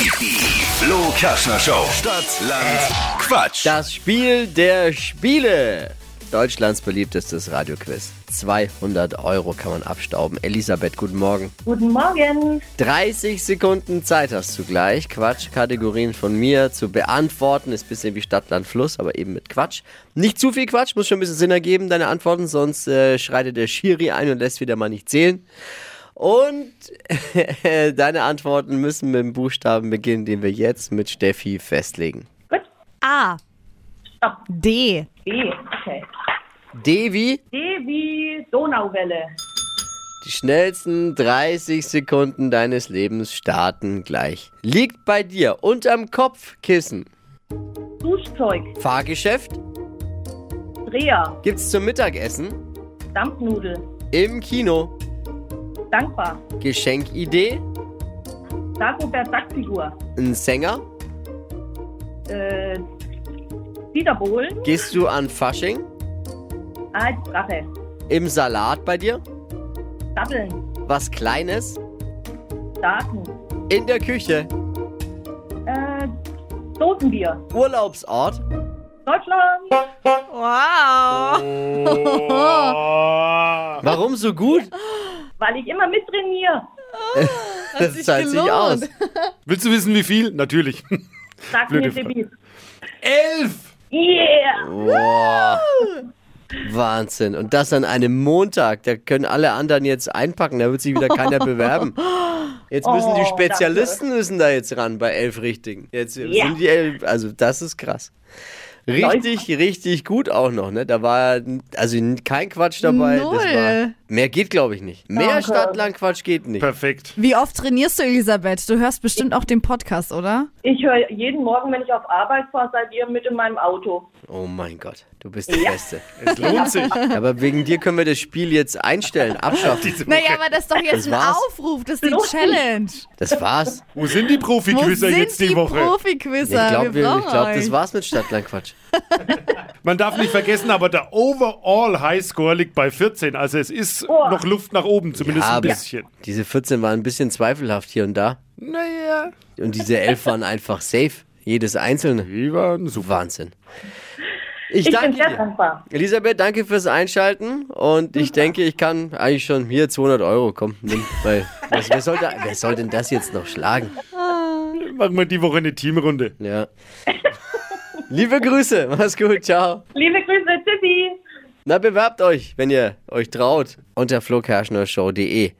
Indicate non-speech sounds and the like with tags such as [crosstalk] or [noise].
Die Flo Kaschner Show. Stadt, Land, Quatsch. Das Spiel der Spiele. Deutschlands beliebtestes Radioquiz. 200 Euro kann man abstauben. Elisabeth, guten Morgen. Guten Morgen. 30 Sekunden Zeit hast du gleich, Quatschkategorien von mir zu beantworten. Ist ein bisschen wie Stadt, Land, Fluss, aber eben mit Quatsch. Nicht zu viel Quatsch, muss schon ein bisschen Sinn ergeben, deine Antworten, sonst äh, schreitet der Schiri ein und lässt wieder mal nicht zählen. Und [laughs] deine Antworten müssen mit dem Buchstaben beginnen, den wir jetzt mit Steffi festlegen. Gut. A. Stopp. D. B. Okay. Devi, D wie Donauwelle. die schnellsten 30 Sekunden deines Lebens starten gleich. Liegt bei dir unterm Kopfkissen. Duschzeug. Fahrgeschäft Dreher. gibt's zum Mittagessen. Dampfnudel. Im Kino. Dankbar. Geschenkidee. Dagobert Sackfigur. Ein Sänger. Äh, Dieter Bohlen. Gehst du an Fasching? Als Drache. Im Salat bei dir. Datteln. Was Kleines. Daten. In der Küche. Äh, Dosenbier. Urlaubsort. Deutschland. Wow. [laughs] Warum so gut? Weil ich immer mittrainiere. Das sich zahlt sich aus. [laughs] Willst du wissen, wie viel? Natürlich. Sag [laughs] Blöde mir. Debbie. Elf! Yeah. Boah. Wahnsinn. Und das an einem Montag. Da können alle anderen jetzt einpacken. Da wird sich wieder keiner [laughs] bewerben. Jetzt müssen die Oh, Spezialisten müssen da jetzt ran bei elf Richtigen. Jetzt Ja. sind die elf. Also das ist krass. Richtig, richtig gut auch noch, ne? Da war also kein Quatsch dabei. Das war, Null. mehr geht, glaube ich, nicht. Mehr Danke. Stadtland-Quatsch geht nicht. Perfekt. Wie oft trainierst du, Elisabeth? Du hörst bestimmt auch den Podcast, oder? Ich höre jeden Morgen, wenn ich auf Arbeit fahre, seid ihr mit in meinem Auto. Oh mein Gott, du bist die Beste. Es lohnt sich. [laughs] Aber wegen dir können wir das Spiel jetzt einstellen, abschaffen. Diese Naja, aber das ist doch jetzt Das ein war's. Aufruf, das ist die. Challenge. Das war's. Wo sind die Profi-Quizzer jetzt die, die Woche? Ich Profi-Quizzer? glaube, wir brauchen ich glaub, das war's mit Stadtlandquatsch. Man darf nicht vergessen, aber der Overall Highscore liegt bei 14. Also es ist Oh. noch Luft nach oben, zumindest Ja, ein bisschen. Diese 14 waren ein bisschen zweifelhaft hier und da. Naja. Und diese 11 waren einfach safe. Jedes einzelne. Die waren super. Wahnsinn. Ich, Ich bin danke sehr dir. dankbar. Elisabeth, danke fürs Einschalten. Und ich denke, ich kann eigentlich schon hier 200 Euro kommen. Weil, was, wer, soll da, wer soll denn das jetzt noch schlagen? Machen wir die Woche eine Teamrunde. Ja. Liebe Grüße, mach's gut, ciao. Liebe Grüße, Tschüssi. Na, bewerbt euch, wenn ihr euch traut, unter flokerschnershow.de.